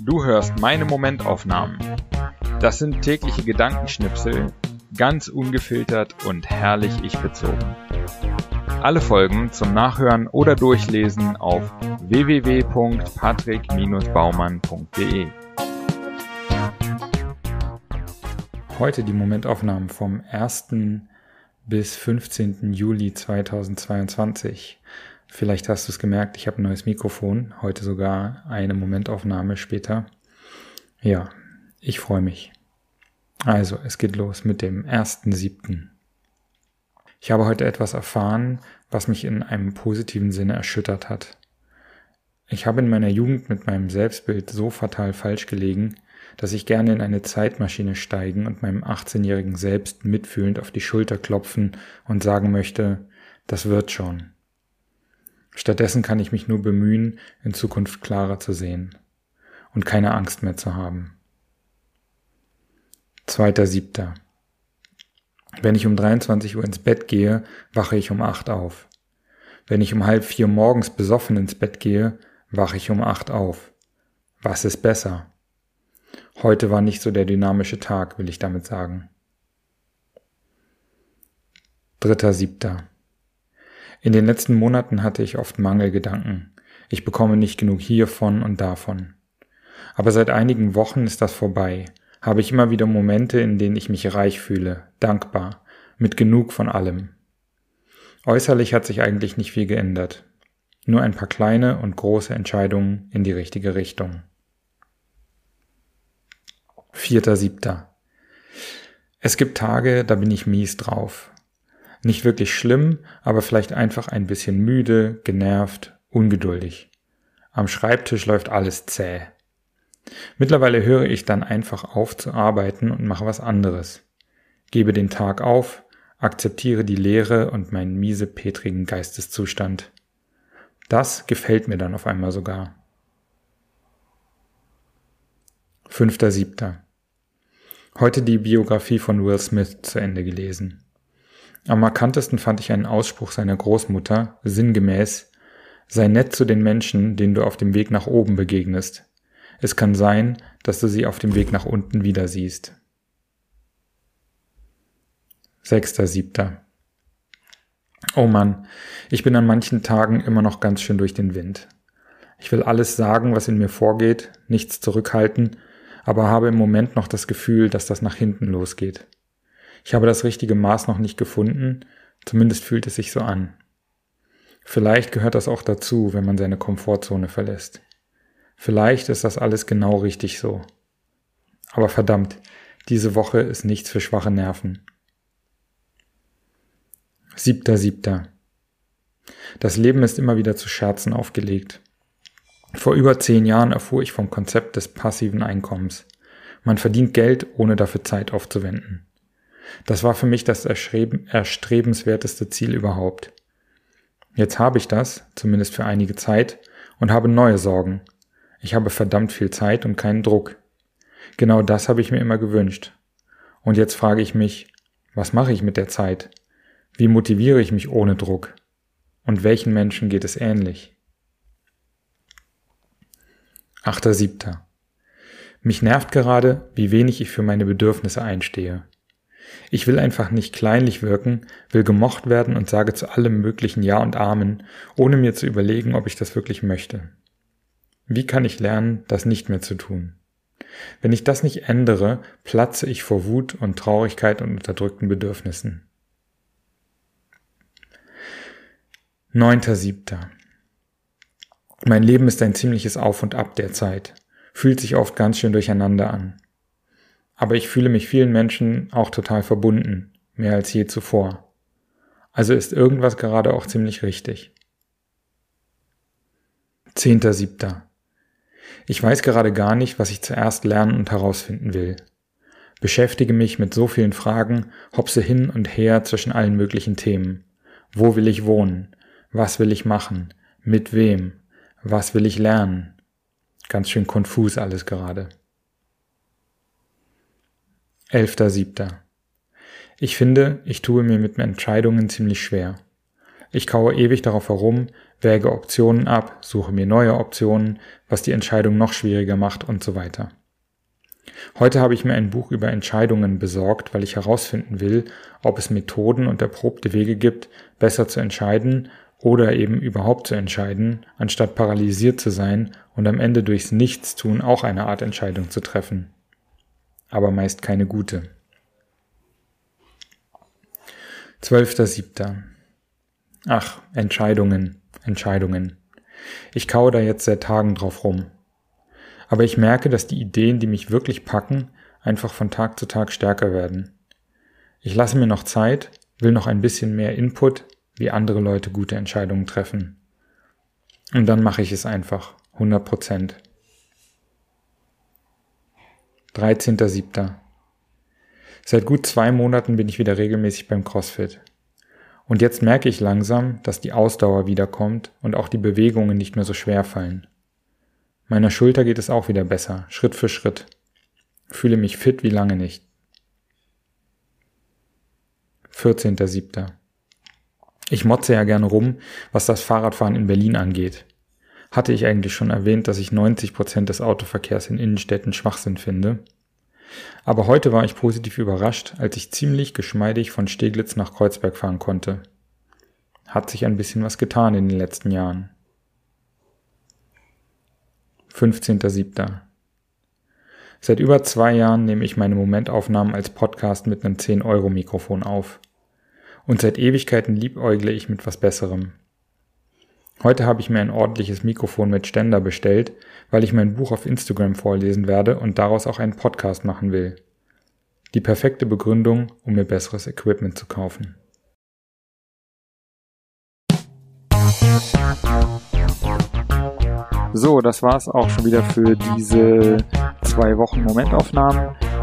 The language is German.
Du hörst meine Momentaufnahmen. Das sind tägliche Gedankenschnipsel, ganz ungefiltert und herrlich ich bezogen. Alle Folgen zum Nachhören oder Durchlesen auf www.patrick-baumann.de. Heute die Momentaufnahmen vom 1. bis 15. Juli 2022. Vielleicht hast du es gemerkt, ich habe ein neues Mikrofon, heute sogar eine Momentaufnahme später. Ja, ich freue mich. Also, es geht los mit dem 1.7. Ich habe heute etwas erfahren, was mich in einem positiven Sinne erschüttert hat. Ich habe in meiner Jugend mit meinem Selbstbild so fatal falsch gelegen, dass ich gerne in eine Zeitmaschine steigen und meinem 18-jährigen Selbst mitfühlend auf die Schulter klopfen und sagen möchte, das wird schon. Stattdessen kann ich mich nur bemühen, in Zukunft klarer zu sehen und keine Angst mehr zu haben. Zweiter Siebter. Wenn ich um 23 Uhr ins Bett gehe, wache ich um 8 auf. Wenn ich um halb vier morgens besoffen ins Bett gehe, wache ich um 8 auf. Was ist besser? Heute war nicht so der dynamische Tag, will ich damit sagen. Dritter Siebter. In den letzten Monaten hatte ich oft Mangelgedanken. Ich bekomme nicht genug hiervon und davon. Aber seit einigen Wochen ist das vorbei, habe ich immer wieder Momente, in denen ich mich reich fühle, dankbar, mit genug von allem. Äußerlich hat sich eigentlich nicht viel geändert. Nur ein paar kleine und große Entscheidungen in die richtige Richtung. Vierter, siebter. Es gibt Tage, da bin ich mies drauf. Nicht wirklich schlimm, aber vielleicht einfach ein bisschen müde, genervt, ungeduldig. Am Schreibtisch läuft alles zäh. Mittlerweile höre ich dann einfach auf zu arbeiten und mache was anderes. Gebe den Tag auf, akzeptiere die Leere und meinen miesepetrigen Geisteszustand. Das gefällt mir dann auf einmal sogar. Fünfter Siebter. Heute die Biografie von Will Smith zu Ende gelesen. Am markantesten fand ich einen Ausspruch seiner Großmutter, sinngemäß, sei nett zu den Menschen, denen du auf dem Weg nach oben begegnest. Es kann sein, dass du sie auf dem Weg nach unten wieder siehst. Sechster, siebter. Oh Mann, ich bin an manchen Tagen immer noch ganz schön durch den Wind. Ich will alles sagen, was in mir vorgeht, nichts zurückhalten, aber habe im Moment noch das Gefühl, dass das nach hinten losgeht. Ich habe das richtige Maß noch nicht gefunden, zumindest fühlt es sich so an. Vielleicht gehört das auch dazu, wenn man seine Komfortzone verlässt. Vielleicht ist das alles genau richtig so. Aber verdammt, diese Woche ist nichts für schwache Nerven. Siebter, siebter. Das Leben ist immer wieder zu Scherzen aufgelegt. Vor über zehn Jahren erfuhr ich vom Konzept des passiven Einkommens. Man verdient Geld, ohne dafür Zeit aufzuwenden. Das war für mich das erstrebenswerteste Ziel überhaupt. Jetzt habe ich das, zumindest für einige Zeit, und habe neue Sorgen. Ich habe verdammt viel Zeit und keinen Druck. Genau das habe ich mir immer gewünscht. Und jetzt frage ich mich, was mache ich mit der Zeit? Wie motiviere ich mich ohne Druck? Und welchen Menschen geht es ähnlich? Achter Siebter. Mich nervt gerade, wie wenig ich für meine Bedürfnisse einstehe. Ich will einfach nicht kleinlich wirken, will gemocht werden und sage zu allem möglichen Ja und Amen, ohne mir zu überlegen, ob ich das wirklich möchte. Wie kann ich lernen, das nicht mehr zu tun? Wenn ich das nicht ändere, platze ich vor Wut und Traurigkeit und unterdrückten Bedürfnissen. Neunter Siebter. Mein Leben ist ein ziemliches Auf und Ab der Zeit, fühlt sich oft ganz schön durcheinander an aber ich fühle mich vielen Menschen auch total verbunden, mehr als je zuvor. Also ist irgendwas gerade auch ziemlich richtig. Zehnter Siebter. Ich weiß gerade gar nicht, was ich zuerst lernen und herausfinden will. Beschäftige mich mit so vielen Fragen, hopse hin und her zwischen allen möglichen Themen. Wo will ich wohnen? Was will ich machen? Mit wem? Was will ich lernen? Ganz schön konfus alles gerade. Elfter Siebter. Ich finde, ich tue mir mit Entscheidungen ziemlich schwer. Ich kaue ewig darauf herum, wäge Optionen ab, suche mir neue Optionen, was die Entscheidung noch schwieriger macht und so weiter. Heute habe ich mir ein Buch über Entscheidungen besorgt, weil ich herausfinden will, ob es Methoden und erprobte Wege gibt, besser zu entscheiden oder eben überhaupt zu entscheiden, anstatt paralysiert zu sein und am Ende durchs Nichtstun auch eine Art Entscheidung zu treffen. Aber meist keine gute. 12.07. Ach, Entscheidungen, Entscheidungen. Ich kaue da jetzt seit Tagen drauf rum. Aber ich merke, dass die Ideen, die mich wirklich packen, einfach von Tag zu Tag stärker werden. Ich lasse mir noch Zeit, will noch ein bisschen mehr Input, wie andere Leute gute Entscheidungen treffen. Und dann mache ich es einfach, 100 Prozent. 13.07. Seit gut zwei Monaten bin ich wieder regelmäßig beim CrossFit. Und jetzt merke ich langsam, dass die Ausdauer wiederkommt und auch die Bewegungen nicht mehr so schwer fallen. Meiner Schulter geht es auch wieder besser, Schritt für Schritt. Fühle mich fit wie lange nicht. 14.07. Ich motze ja gerne rum, was das Fahrradfahren in Berlin angeht. Hatte ich eigentlich schon erwähnt, dass ich 90 Prozent des Autoverkehrs in Innenstädten Schwachsinn finde? Aber heute war ich positiv überrascht, als ich ziemlich geschmeidig von Steglitz nach Kreuzberg fahren konnte. Hat sich ein bisschen was getan in den letzten Jahren. 15.07. Seit über zwei Jahren nehme ich meine Momentaufnahmen als Podcast mit einem 10-Euro-Mikrofon auf. Und seit Ewigkeiten liebäugle ich mit was Besserem. Heute habe ich mir ein ordentliches Mikrofon mit Ständer bestellt, weil ich mein Buch auf Instagram vorlesen werde und daraus auch einen Podcast machen will. Die perfekte Begründung, um mir besseres Equipment zu kaufen. So, das war's auch schon wieder für diese zwei Wochen Momentaufnahmen.